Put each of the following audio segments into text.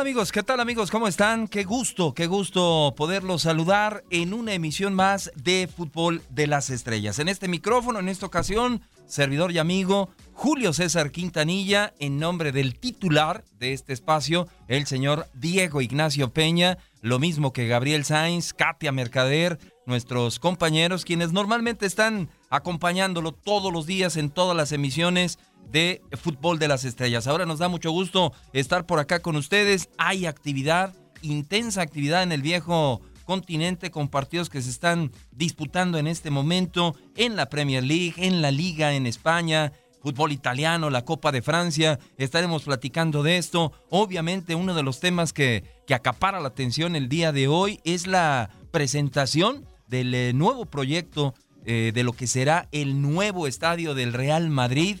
Amigos? ¿Qué tal amigos? ¿Cómo están? Qué gusto, qué gusto poderlos saludar en una emisión más de Fútbol de las Estrellas. En este micrófono, en esta ocasión, servidor y amigo Julio César Quintanilla, en nombre del titular de este espacio, el señor Diego Ignacio Peña, lo mismo que Gabriel Sainz, Katia Mercader, nuestros compañeros, quienes normalmente están acompañándolo todos los días en todas las emisiones de Fútbol de las Estrellas. Ahora nos da mucho gusto estar por acá con ustedes. Hay actividad, intensa actividad en el viejo continente con partidos que se están disputando en este momento en la Premier League, en la Liga en España, fútbol italiano, la Copa de Francia. Estaremos platicando de esto. Obviamente uno de los temas que, que acapara la atención el día de hoy es la presentación del eh, nuevo proyecto eh, de lo que será el nuevo estadio del Real Madrid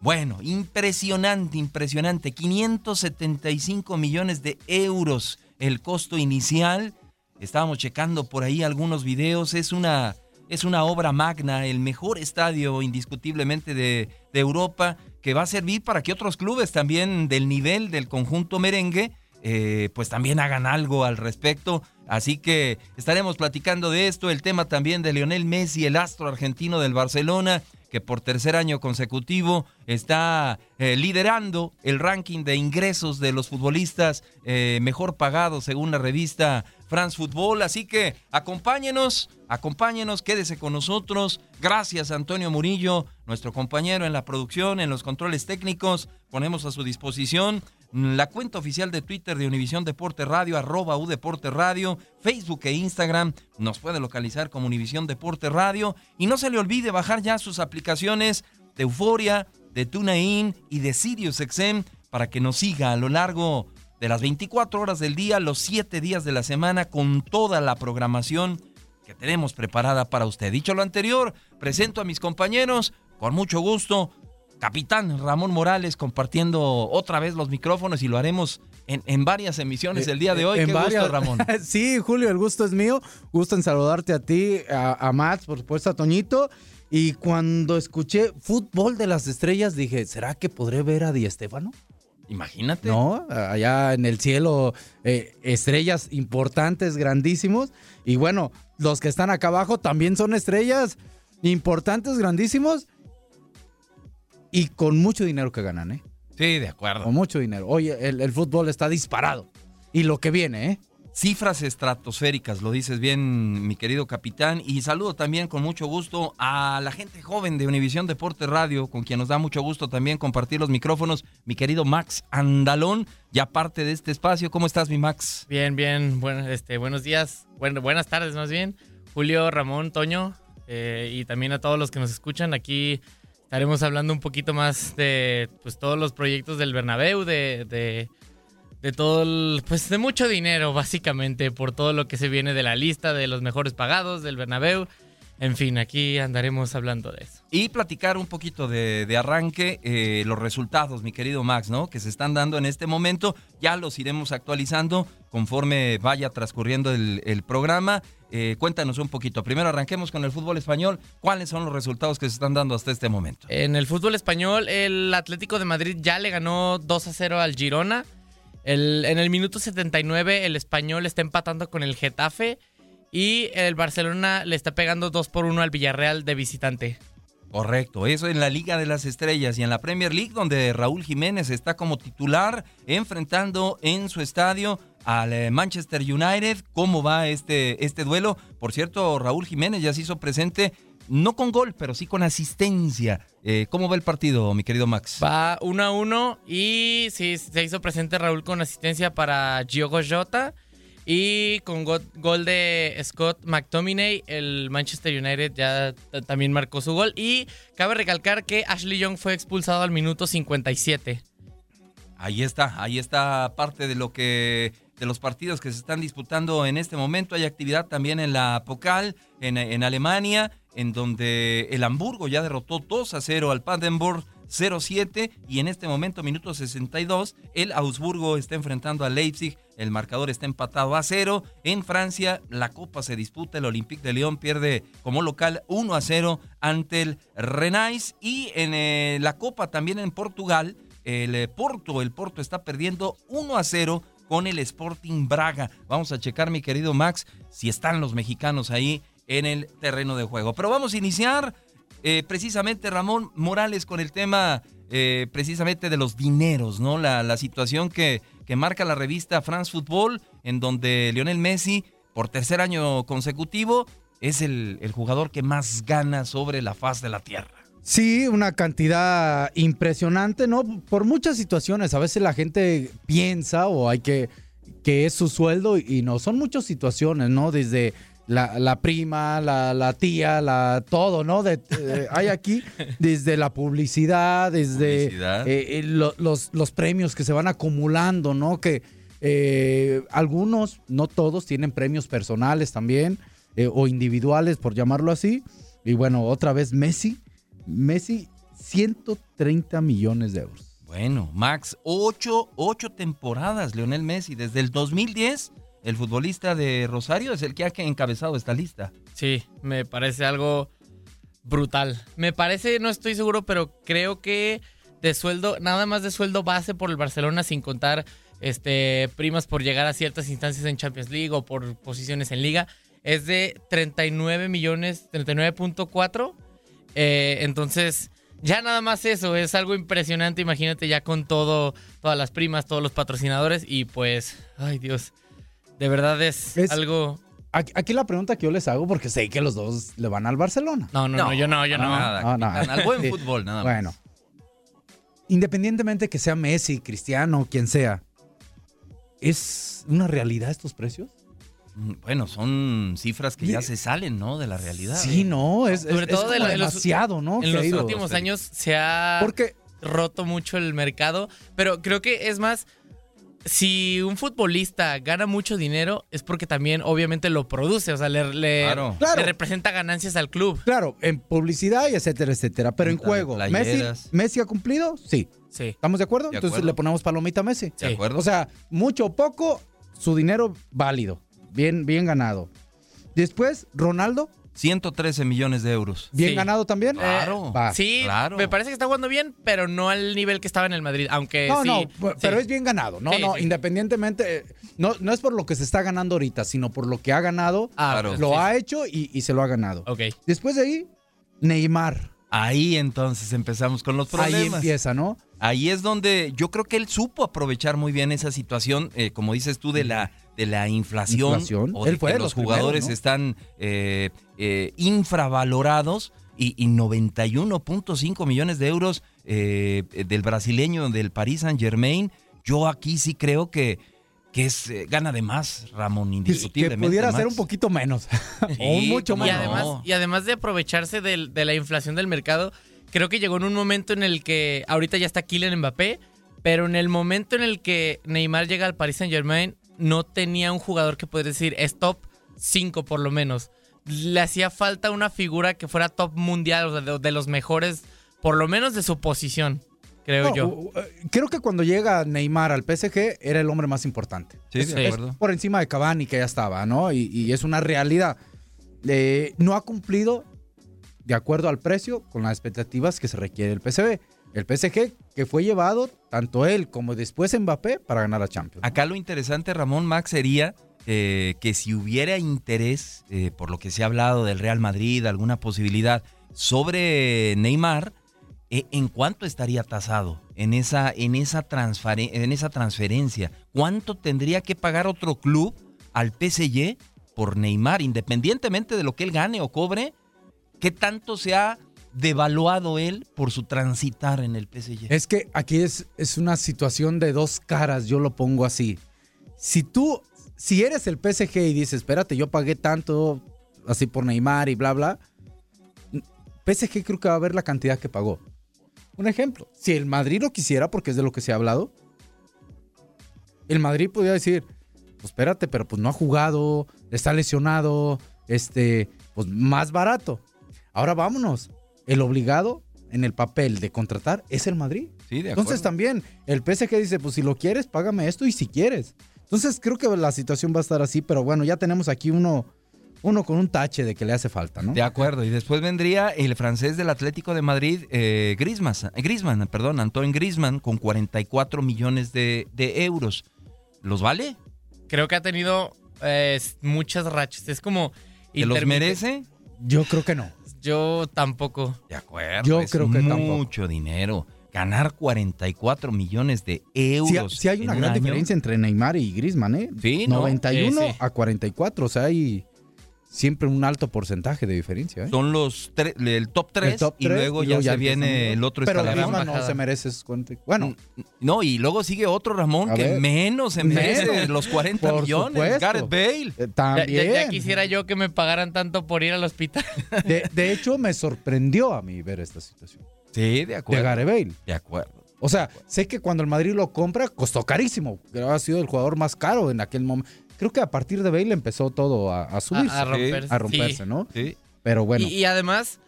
bueno, impresionante, impresionante. 575 millones de euros el costo inicial. Estábamos checando por ahí algunos videos. Es una, es una obra magna, el mejor estadio indiscutiblemente de, de Europa, que va a servir para que otros clubes también del nivel del conjunto merengue, eh, pues también hagan algo al respecto. Así que estaremos platicando de esto, el tema también de Lionel Messi, el astro argentino del Barcelona, que por tercer año consecutivo está eh, liderando el ranking de ingresos de los futbolistas eh, mejor pagados según la revista France Football. Así que acompáñenos, acompáñenos, quédese con nosotros. Gracias Antonio Murillo, nuestro compañero en la producción, en los controles técnicos. Ponemos a su disposición la cuenta oficial de Twitter de Univisión Deporte Radio, arroba Deporte Radio, Facebook e Instagram, nos puede localizar como Univisión Deporte Radio. Y no se le olvide bajar ya sus aplicaciones de Euforia, de TuneIn y de SiriusXM para que nos siga a lo largo de las 24 horas del día, los 7 días de la semana, con toda la programación que tenemos preparada para usted. Dicho lo anterior, presento a mis compañeros con mucho gusto capitán Ramón Morales compartiendo otra vez los micrófonos y lo haremos en, varias emisiones el día de hoy. En Qué varias... gusto, Ramón. sí, Julio, el gusto es mío. Gusto en saludarte a ti, a, a Max, por supuesto, a Toñito. Y cuando escuché Fútbol de las Estrellas, dije, ¿será que podré ver a Di Estefano? Imagínate. No, allá en el cielo, eh, estrellas importantes, grandísimos. Y bueno, los que están acá abajo también son estrellas importantes, grandísimos y con mucho dinero que ganan, ¿eh? Sí, de acuerdo. Con mucho dinero. Oye, el, fútbol está disparado. Y lo que viene, ¿eh? Cifras estratosféricas, lo dices bien, mi querido capitán. Y saludo también con mucho gusto a la gente joven de Univisión Deporte Radio, con quien nos da mucho gusto también compartir los micrófonos. Mi querido Max Andalón, ya parte de este espacio. ¿Cómo estás, mi Max? Bien, bien. Bueno, este, buenos días. Bueno, buenas tardes, más bien. Julio, Ramón, Toño, eh, y también a todos los que nos escuchan aquí estaremos hablando un poquito más de pues todos los proyectos del Bernabéu, de, de, todo pues de mucho dinero básicamente por todo lo que se viene de la lista de los mejores pagados del Bernabéu. En fin, aquí andaremos hablando de eso. Y platicar un poquito de, de arranque eh, los resultados, mi querido Max, ¿no? Que se están dando en este momento. Ya los iremos actualizando conforme vaya transcurriendo el programa. Eh, cuéntanos un poquito. Primero arranquemos con el fútbol español. ¿Cuáles son los resultados que se están dando hasta este momento? En el fútbol español, el Atlético de Madrid ya le ganó 2 a 0 al Girona. En el minuto 79, el español está empatando con el Getafe. Y el Barcelona le está pegando 2 por 1 al Villarreal de visitante. Correcto, eso en la Liga de las Estrellas y en la Premier League, donde Raúl Jiménez está como titular, enfrentando en su estadio al eh, Manchester United. ¿Cómo va este, este duelo? Por cierto, Raúl Jiménez ya se hizo presente no con gol, pero sí con asistencia. Eh, ¿Cómo va el partido, mi querido Max? Va 1 a 1 y sí, se hizo presente Raúl con asistencia para Giogo Jota. Y con gol de Scott McTominay, el Manchester United ya también marcó su gol. Y cabe recalcar que Ashley Young fue expulsado al minuto 57. Ahí está, ahí está parte de lo que de los partidos que se están disputando en este momento. Hay actividad también en la Pokal, en, en Alemania, en donde el Hamburgo ya derrotó 2 a 0 al Paderborn 0-7 y en este momento, minuto 62, el Augsburgo está enfrentando a Leipzig, el marcador está empatado a 0. En Francia, la Copa se disputa, el Olympique de Lyon pierde como local 1 a 0 ante el Renais y en eh, la Copa también en Portugal, el eh, Porto, el Porto está perdiendo 1 a 0 con el Sporting Braga. Vamos a checar, mi querido Max, si están los mexicanos ahí en el terreno de juego. Pero vamos a iniciar eh, precisamente Ramón Morales con el tema eh, precisamente de los dineros, ¿no? La, situación que, que, marca la revista France Football, en donde Lionel Messi, por tercer año consecutivo, es el, el jugador que más gana sobre la faz de la tierra. Sí, una cantidad impresionante, ¿no? Por muchas situaciones. A veces la gente piensa o hay que que es su sueldo y no, son muchas situaciones, ¿no? Desde la, prima, la, tía, la todo, ¿no? De, eh, hay aquí desde la publicidad, desde eh, eh, los, los, premios que se van acumulando, ¿no? Que algunos, no todos, tienen premios personales también o individuales, por llamarlo así. Y bueno, otra vez Messi, Messi, 130 millones de euros. Bueno, Max, ocho, ocho temporadas, Leonel Messi, desde el 2010 el futbolista de Rosario es el que ha encabezado esta lista. Sí, me parece algo brutal. Me parece, no estoy seguro, pero creo que de sueldo, nada más de sueldo base por el Barcelona sin contar este primas por llegar a ciertas instancias en Champions League o por posiciones en liga, es de 39 millones, 39.4. Eh, entonces, ya nada más eso, es algo impresionante, imagínate ya con todo, todas las primas, todos los patrocinadores y pues, ay Dios. De verdad es, algo. Aquí la pregunta que yo les hago, porque sé que los dos le van al Barcelona. No, no, no, yo no, yo no. Nada, no, Al buen fútbol, nada más. Bueno. Independientemente que sea Messi, Cristiano, quien sea, ¿es una realidad estos precios? Mm, bueno, son cifras que ya se salen, ¿no? De la realidad. Sí, no, es, Sobre todo demasiado, ¿no? En los últimos años se ha roto mucho el mercado, pero creo que es más si un futbolista gana mucho dinero es porque también obviamente lo produce, o sea, le, representa ganancias al club. Claro, en publicidad y etcétera, etcétera. Pero en juego, Messi, ¿Messi ha cumplido? Sí. Sí. ¿Estamos de acuerdo? Entonces le ponemos palomita a Messi. De acuerdo. O sea, mucho o poco, su dinero válido. Bien, bien ganado. Después, Ronaldo, 113 millones de euros. ¿Bien ganado también? Claro. sí, claro. me parece que está jugando bien, pero no al nivel que estaba en el Madrid, aunque No, sí, no, pero es bien ganado. No, no, independientemente, no, no es por lo que se está ganando ahorita, sino por lo que ha ganado. Ah, lo ha hecho y, se lo ha ganado. Ok. Después de ahí, Neymar. Ahí entonces empezamos con los problemas. Ahí empieza, ¿no? Ahí es donde yo creo que él supo aprovechar muy bien esa situación, eh, como dices tú, de la de la inflación, o de que los, jugadores están eh, eh, infravalorados y, 91.5 millones de euros eh, del brasileño del Paris Saint Germain. Yo aquí sí creo que, que es gana de más, Ramón, indiscutiblemente. Que pudiera ser un poquito menos. o mucho más. Y además, y además de aprovecharse de, de, la inflación del mercado, creo que llegó en un momento en el que ahorita ya está Kylian Mbappé, pero en el momento en el que Neymar llega al Paris Saint Germain, no tenía un jugador que puede decir es top 5 por lo menos. Le hacía falta una figura que fuera top mundial, o sea, de, los mejores, por lo menos de su posición, creo yo. Eh, creo que cuando llega Neymar al PSG era el hombre más importante. Sí, de acuerdo. por encima de Cavani que ya estaba, ¿no? Y, es una realidad. Eh, no ha cumplido de acuerdo al precio con las expectativas que se requiere el PSV. El PSG que fue llevado, tanto él como después Mbappé, para ganar a Champions. Acá lo interesante, Ramón Max, sería eh, que si hubiera interés, eh, por lo que se ha hablado del Real Madrid, alguna posibilidad sobre Neymar, eh, ¿en cuánto estaría tasado en esa, en, esa en esa transferencia? ¿Cuánto tendría que pagar otro club al PSG por Neymar, independientemente de lo que él gane o cobre? ¿Qué tanto se ha devaluado él por su transitar en el PSG? Es que aquí es, es una situación de dos caras, yo lo pongo así. Si tú, si eres el PSG y dices, espérate, yo pagué tanto así por Neymar y bla, bla, PSG creo que va a ver la cantidad que pagó. Un ejemplo, si el Madrid lo quisiera, porque es de lo que se ha hablado, el Madrid podría decir, pues espérate, pero pues no ha jugado, está lesionado, este, pues más barato. Ahora vámonos. El obligado en el papel de contratar es el Madrid. Sí, de Entonces también el PSG dice, pues si lo quieres, págame esto y si quieres. Entonces creo que la situación va a estar así, pero bueno, ya tenemos aquí uno, uno con un tache de que le hace falta, ¿no? De acuerdo. Y después vendría el francés del Atlético de Madrid, eh, Griezmann, Griezmann, perdón, Antoine Griezmann, con 44 millones de, de euros. ¿Los vale? Creo que ha tenido eh, muchas rachas. Es como. ¿Que los merece? Yo creo que no. Yo tampoco. De acuerdo. Yo es creo que mucho dinero. Ganar 44 millones de Sí, euros. sí hay una un gran año. diferencia entre Neymar y Griezmann, ¿eh? Sí, ¿no? 91 Sí, sí. a 44, o sea, hay siempre un alto porcentaje de diferencia, ¿eh? Son los tre- el top 3 El top y luego y ya se viene el otro Pero. Griezmann no se merece Bueno, No, y luego sigue otro Ramón A que ver. menos se merece Menos. los 40 Por millones. supuesto. Gareth Bale. eh, también. ya- ya quisiera yo que me pagaran tanto por ir al hospital. De, de hecho, me sorprendió a mí ver esta situación. Sí, de De acuerdo. Gareth Bale. De acuerdo. O sea, sé que cuando el Madrid lo compra, costó carísimo. que Ha sido el jugador más caro en aquel momento. Creo que a partir de Bale empezó todo a, a subirse, a, a romperse. a romperse, sí. ¿no? Sí. Pero bueno, Y, y además,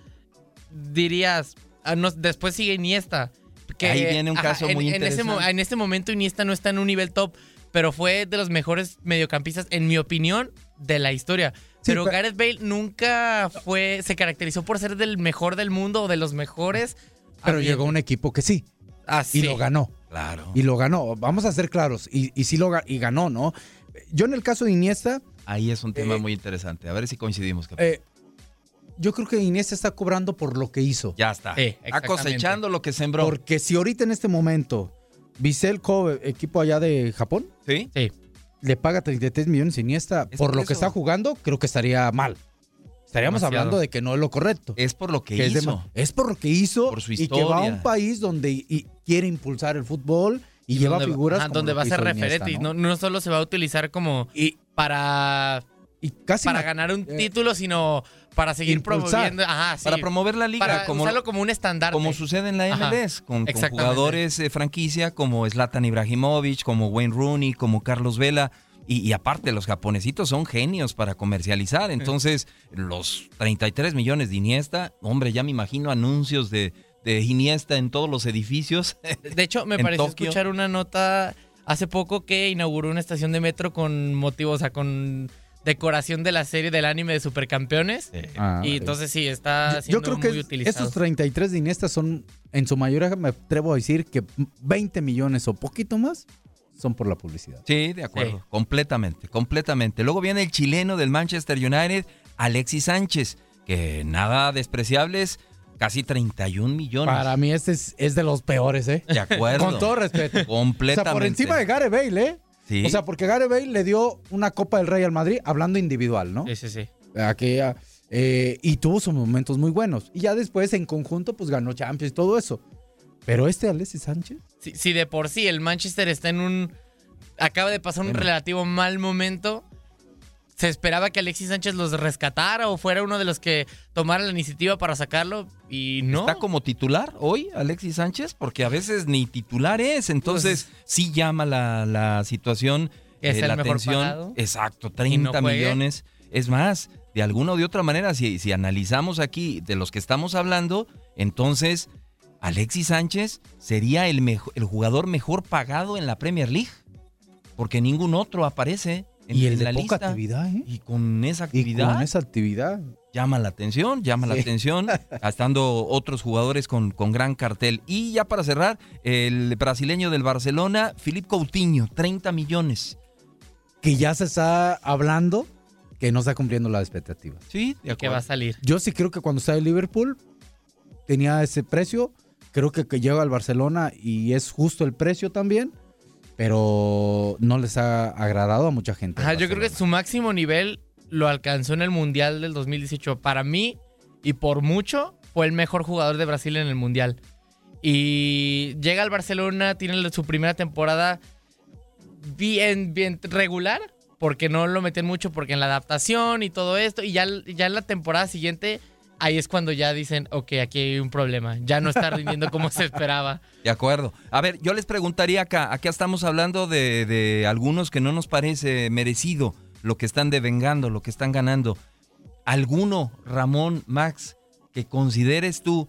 dirías, ah, no, después sigue Iniesta. que, Ahí viene un caso muy en ese, interesante. en este momento Iniesta no está en un nivel top, pero fue de los mejores mediocampistas, en mi opinión, de la historia. Sí, pero pe- Gareth Bale nunca fue, se caracterizó por ser del mejor del mundo o de los mejores. pero Ah, llegó bien. un equipo que sí, Ah, y sí. lo ganó. Claro. Y lo ganó. Vamos a ser claros. Y, y sí lo y ganó, ¿no? Yo en el caso de Iniesta, Ahí es un tema Eh, muy interesante. A ver si coincidimos. eh, yo creo que Iniesta está cobrando por lo que hizo. ya está. sí, Está cosechando lo que sembró. Porque si ahorita en este momento Vissel Kobe, equipo allá de Japón, ¿Sí? Sí. le paga 33 millones a Iniesta Es por lo que está jugando, creo que estaría mal. Estaríamos Demasiado. hablando de que no es lo correcto. Es por lo que, que es, de hizo. ma- es por lo que hizo Por su y que va a un país donde y quiere impulsar el fútbol y, lleva donde- figuras como donde va a ser referente y ¿no? no, no solo se va a utilizar como Y, para, y casi para ganar un eh, título, sino para seguir impulsar. promoviendo. Ajá, sí. Para promover la liga. para como, usarlo como un estandarte. como sucede en la MLS, con, jugadores de franquicia como Zlatan Ibrahimovic, como Wayne Rooney, como Carlos Vela. Y, y aparte, los japonesitos son genios para comercializar. Entonces, los 33 millones de Iniesta, hombre, ya me imagino anuncios de, de Iniesta en todos los edificios. De hecho, me pareció Tokio. escuchar una nota hace poco que inauguró una estación de metro con motivo, o sea, con decoración de la serie del anime de Supercampeones. Ah, y entonces sí, está Yo- siendo yo creo que muy es- utilizado. esos 33 de Iniesta son, en su mayoría, me atrevo a decir que 20 millones o poquito más son por la publicidad. Sí, de acuerdo. Sí. Completamente, completamente. Luego viene el chileno del Manchester United, Alexis Sánchez, que nada despreciables, casi 31 millones. Para mí este es, es de los peores, ¿eh? De acuerdo. Con todo respeto. O Completamente. sea, por encima de Gareth Bale, ¿eh? Sí. O sea, porque Gareth Bale le dio una Copa del Rey al Madrid hablando individual, ¿no? Sí, sí, sí. Aquella, eh, y tuvo sus momentos muy buenos. Y ya después, en conjunto, pues ganó Champions y todo eso. Pero este Alexis Sánchez, Si, si de por sí el Manchester está en un. acaba de pasar un Bueno. relativo mal momento. Se esperaba que Alexis Sánchez los rescatara o fuera uno de los que tomara la iniciativa para sacarlo y no. ¿Está como titular hoy Alexis Sánchez? Porque a veces ni titular es, entonces sí llama la, la situación, Es eh, el la mejor atención. pagado. Exacto, 30 juegue. millones. Es más, de alguna o de otra manera, si, si analizamos aquí de los que estamos hablando, entonces Alexis Sánchez sería el, el jugador mejor pagado en la Premier League, porque ningún otro aparece en, y el en de la poca lista. actividad, ¿eh? Y con esa Y actividad con esa actividad. llama la atención, llama la atención, estando otros jugadores con, con gran cartel. Y ya para cerrar, el brasileño del Barcelona, Filip Coutinho, 30 millones. Que ya se está hablando que no está cumpliendo las expectativas. Sí, de que va a salir. Yo sí creo que cuando está en Liverpool tenía ese precio. Creo que, que llega al Barcelona y es justo el precio también. Pero no les ha agradado a mucha gente. Ajá, yo creo que su máximo nivel lo alcanzó en el Mundial del 2018. Para mí, y por mucho fue el mejor jugador de Brasil en el Mundial. Y llega al Barcelona, tiene su primera temporada bien, bien regular, porque no lo meten mucho, porque en la adaptación y todo esto, y ya, ya en la temporada siguiente, ahí es cuando ya dicen, ok, aquí hay un problema, ya no está rindiendo como se esperaba. De acuerdo. A ver, yo les preguntaría acá, acá estamos hablando de, de algunos que no nos parece merecido lo que están devengando, lo que están ganando. ¿Alguno, Ramón, Max, que consideres tú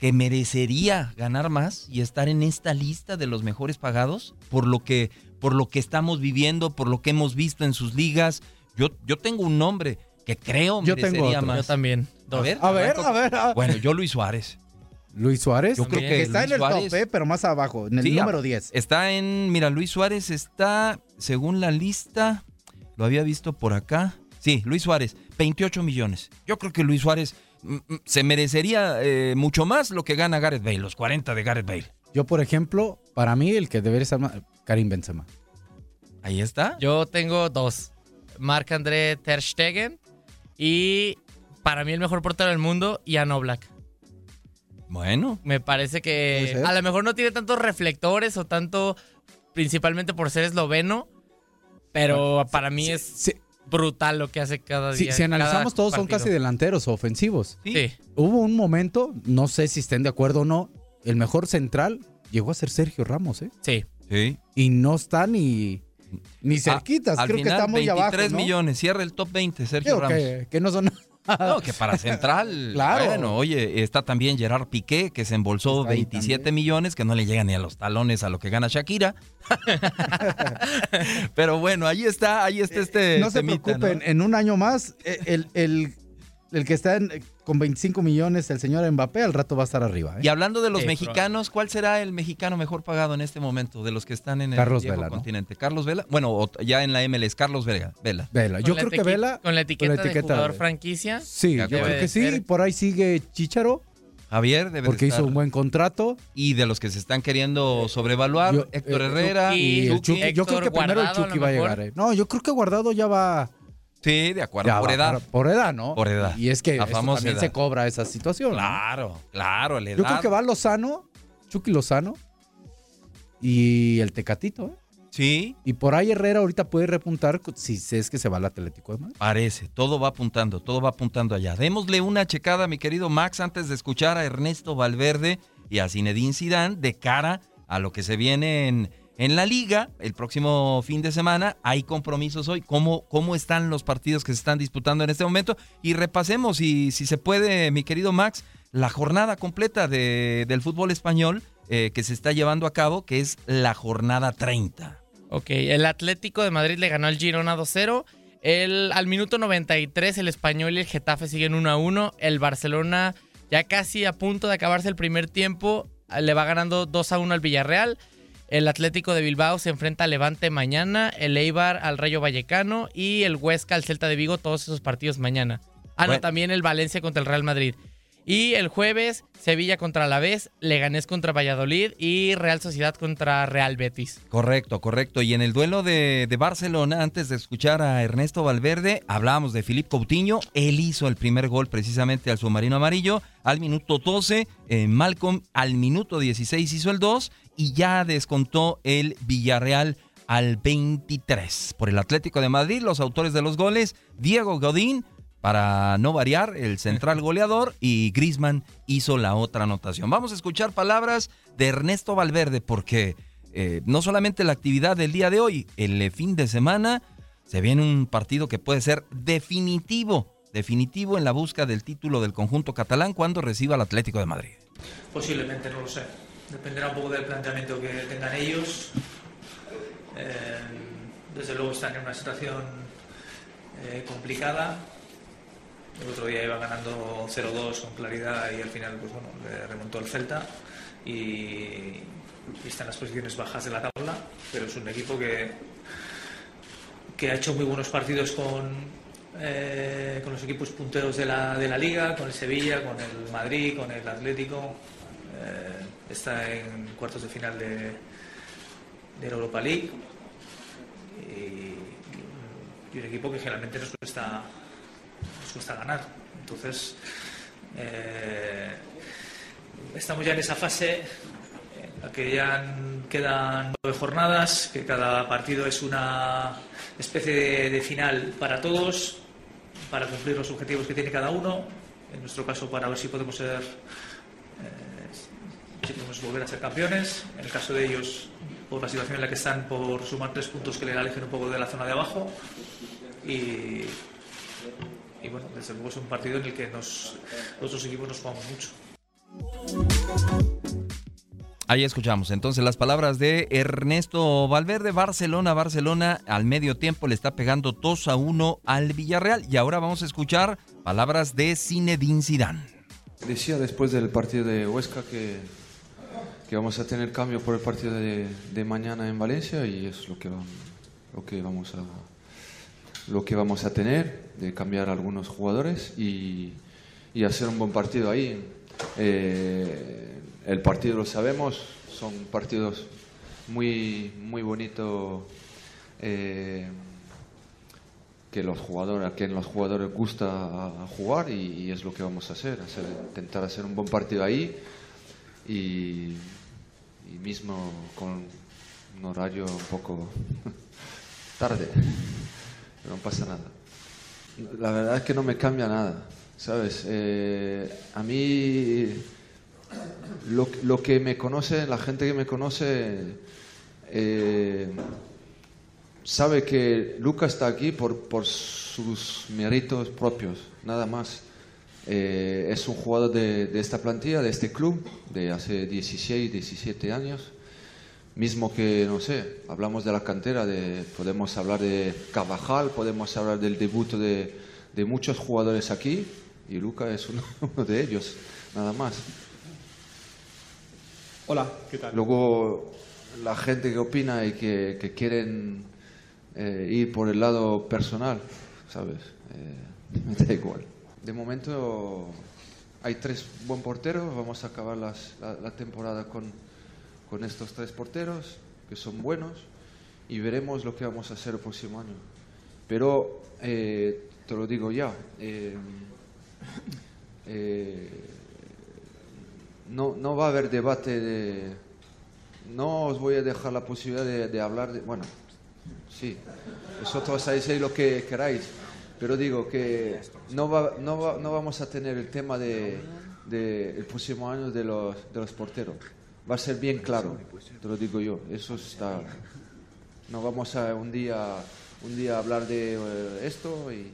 que merecería ganar más y estar en esta lista de los mejores pagados por lo que por lo que estamos viviendo, por lo que hemos visto en sus ligas. Yo, yo tengo un nombre que creo Yo tengo merecería otro. más. Yo también. A ver, A ver, a ver. a- Bueno, yo Luis Suárez. Luis Suárez. Yo creo También. que está Luis en el Suárez- top, eh, pero más abajo, en el Sí, número a- 10. Está en, mira, Luis Suárez está, según la lista, lo había visto por acá. Sí, Luis Suárez, 28 millones. Yo creo que Luis Suárez mm, mm, se merecería eh, mucho más lo que gana Gareth Bale, los 40 de Gareth Bale. Yo, por ejemplo, para mí el que debería ser más, Karim Benzema. Ahí está. Yo tengo dos. Marc-André Ter Stegen y para mí el mejor portero del mundo, Ian Oblak. Bueno, Me parece que a lo mejor no tiene tantos reflectores o tanto, principalmente por ser esloveno, pero para mí es brutal lo que hace cada día. si analizamos, cada todos son casi delanteros o ofensivos. sí. Sí, Hubo un momento, no sé si estén de acuerdo o no, el mejor central llegó a ser Sergio Ramos, ¿eh? sí. sí. Y no está ni, ni cerquitas. Ah, Al Creo que final, está muy 23 abajo. ¿no? millones, cierra el top 20, Sergio Ramos. que, que no son. No, que para central. Claro. Bueno, oye, está también Gerard Piqué, que se embolsó Está ahí 27 también. millones, que no le llegan ni a los talones a lo que gana Shakira. Pero bueno, ahí está, ahí está este. Eh, no se preocupen, ¿no? en un año más, eh, el, el, el que está en- con 25 millones, el señor Mbappé, al rato va a estar arriba. ¿eh? Y hablando de los mexicanos, ¿cuál será el mexicano mejor pagado en este momento de los que están en el Carlos viejo Vela, ¿no? continente? Carlos Vela, bueno, o- ya en la MLS, Carlos Vela. Vela. Vela. Con Yo la creo que etiqueta- Vela. Con la etiqueta, de etiqueta jugador de- franquicia. Sí, yo creo de que sí. ser. Por ahí sigue Chicharo, Javier debe de porque hizo un buen contrato. Y de los que se están queriendo sobrevaluar, Yo- Héctor eh, Herrera. Y el Chucky. Chucky, yo creo que primero el Chucky va a llegar. ¿eh? No, yo creo que Guardado ya va. Sí, de acuerdo, ya por va edad. por edad, ¿no? Por edad. Y es que eso también edad. se cobra esa situación. ¿no? Claro, claro, la Yo edad. creo que va Lozano, Chucky Lozano y el Tecatito. ¿eh? Sí, Y por ahí Herrera ahorita puede repuntar si es que se va al Atlético de Madrid. parece. Todo va apuntando, todo va apuntando allá. Démosle una checada, mi querido Max, antes de escuchar a Ernesto Valverde y a Zinedine Zidane de cara a lo que se viene en, en la liga el próximo fin de semana. Hay compromisos hoy. ¿Cómo, ¿Cómo están los partidos que se están disputando en este momento? Y repasemos, y si se puede, mi querido Max, la jornada completa de- del fútbol español eh, que se está llevando a cabo, que es la jornada 30. Ok, el Atlético de Madrid le ganó al Girona 2-0. El, al minuto 93 el Español y el Getafe siguen 1-1. El Barcelona ya casi a punto de acabarse el primer tiempo. Le va ganando 2-1 al Villarreal. El Atlético de Bilbao se enfrenta al Levante mañana. El Eibar al Rayo Vallecano. Y el Huesca al Celta de Vigo. Todos esos partidos mañana. Ah, Bueno. no, también el Valencia contra el Real Madrid. Y el jueves, Sevilla contra Alavés, Leganés contra Valladolid y Real Sociedad contra Real Betis. Correcto, correcto. Y en el duelo de, de Barcelona, antes de escuchar a Ernesto Valverde, hablábamos de Filip Coutinho. Él hizo el primer gol precisamente al submarino amarillo al minuto 12. eh, Malcolm al minuto 16 hizo el 2 y ya descontó el Villarreal al 23. Por el Atlético de Madrid, los autores de los goles, Diego Godín, para no variar, el central goleador y Grisman hizo la otra anotación. Vamos a escuchar palabras de Ernesto Valverde porque eh, no solamente la actividad del día de hoy, el eh, fin de semana se viene un partido que puede ser definitivo, definitivo en la busca del título del conjunto catalán cuando reciba al Atlético de Madrid. Posiblemente, no lo sé. Dependerá un poco del planteamiento que tengan ellos. Eh, desde luego están en una situación eh, complicada. El otro día iba ganando 0-2 con claridad y al final pues bueno, le remontó el Celta y, y está en las posiciones bajas de la tabla, pero es un equipo que, que ha hecho muy buenos partidos con, eh, con los equipos punteros de la, de la liga, con el Sevilla, con el Madrid, con el Atlético. Eh, está en cuartos de final de, de la Europa League y, y un equipo que generalmente nos cuesta, nos cuesta ganar. Entonces, Eh, estamos ya en esa fase en la que ya quedan nueve jornadas, que cada partido es una especie de, final para todos, para cumplir los objetivos que tiene cada uno. En nuestro caso, para ver si podemos ser, si podemos volver a ser campeones. En el caso de ellos, por la situación en la que están, por sumar tres puntos que le alejen un poco de la zona de abajo. Y, y bueno, desde luego es un partido en el que nos, los dos equipos nos jugamos mucho. Ahí escuchamos entonces las palabras de Ernesto Valverde. Barcelona, Barcelona al medio tiempo le está pegando 2 a 1 al Villarreal. Y ahora vamos a escuchar palabras de Zinedine Zidane. Decía después del partido de Huesca que, que vamos a tener cambio por el partido de, mañana en Valencia y es lo que, lo que vamos a lo que vamos a tener, de cambiar algunos jugadores y, y hacer un buen partido ahí. Eh, el partido lo sabemos, son partidos muy, muy bonitos eh, que los jugadores, a quien los jugadores gusta jugar y, es lo que vamos a hacer, hacer, intentar hacer un buen partido ahí y, mismo con un horario un poco tarde no pasa nada. La verdad es que no me cambia nada, ¿sabes? Eh, a mí, lo, que me conoce, la gente que me conoce, eh, sabe que Lucas está aquí por, por sus méritos propios, nada más. Eh, es un jugador de, de, esta plantilla, de este club, de hace 16, 17 años mismo que, no sé, hablamos de la cantera, de, podemos hablar de Cavajal, podemos hablar del debut de, de muchos jugadores aquí, y Luca es uno, de ellos, nada más. Hola, ¿qué tal? Luego, la gente que opina y que, que quieren eh, ir por el lado personal, ¿sabes? Eh, me da igual. De momento hay tres buen porteros, vamos a acabar la, temporada con con estos tres porteros, que son buenos, y veremos lo que vamos a hacer el próximo año. Pero eh, te lo digo ya, eh, eh, no, no va a haber debate de... No os voy a dejar la posibilidad de, hablar de... Bueno, sí, vosotros decir lo que queráis, pero digo que no, va, no, no vamos a tener el tema de, de próximo año de los, de los porteros va a ser bien claro, te lo digo yo. Eso está. No vamos a un día, un día hablar de eh, esto y,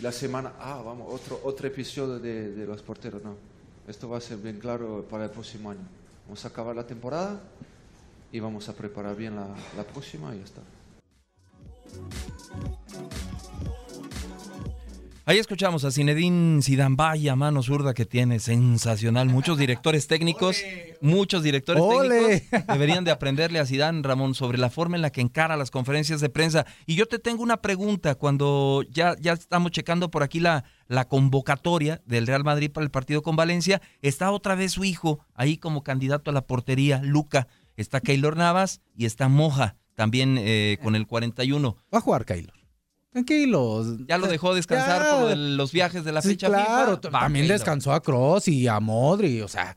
la semana, ah, vamos, otro, otro episodio de, los porteros. No, esto va a ser bien claro para el próximo año. Vamos a acabar la temporada y vamos a preparar bien la, la próxima y ya está. Ahí escuchamos a Zinedine Zidane, vaya mano zurda que tiene, sensacional. Muchos directores técnicos, muchos directores técnicos deberían de aprenderle a Zidane, Ramón, sobre la forma en la que encara las conferencias de prensa. Y yo te tengo una pregunta, cuando ya, ya estamos checando por aquí la, la convocatoria del Real Madrid para el partido con Valencia, está otra vez su hijo ahí como candidato a la portería, Luca. Está Keylor Navas y está Moja, también eh, con el 41. Va a jugar Keylor. Tranquilos. Ya lo dejó descansar por los viajes de la fecha claro, También descansó a Cross y a Modri, o sea.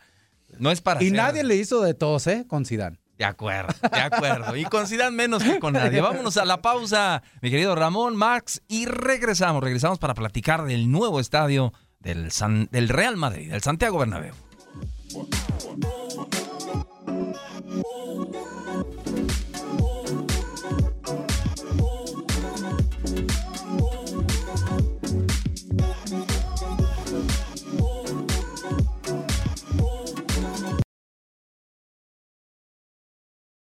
No es para Y nadie le hizo de tos, ¿eh? Con Zidane. De acuerdo, de acuerdo. Y con Zidane menos que con nadie. Vámonos a la pausa, mi querido Ramón, Max, y regresamos. Regresamos para platicar del nuevo estadio del, del Real Madrid, del Santiago Bernabéu.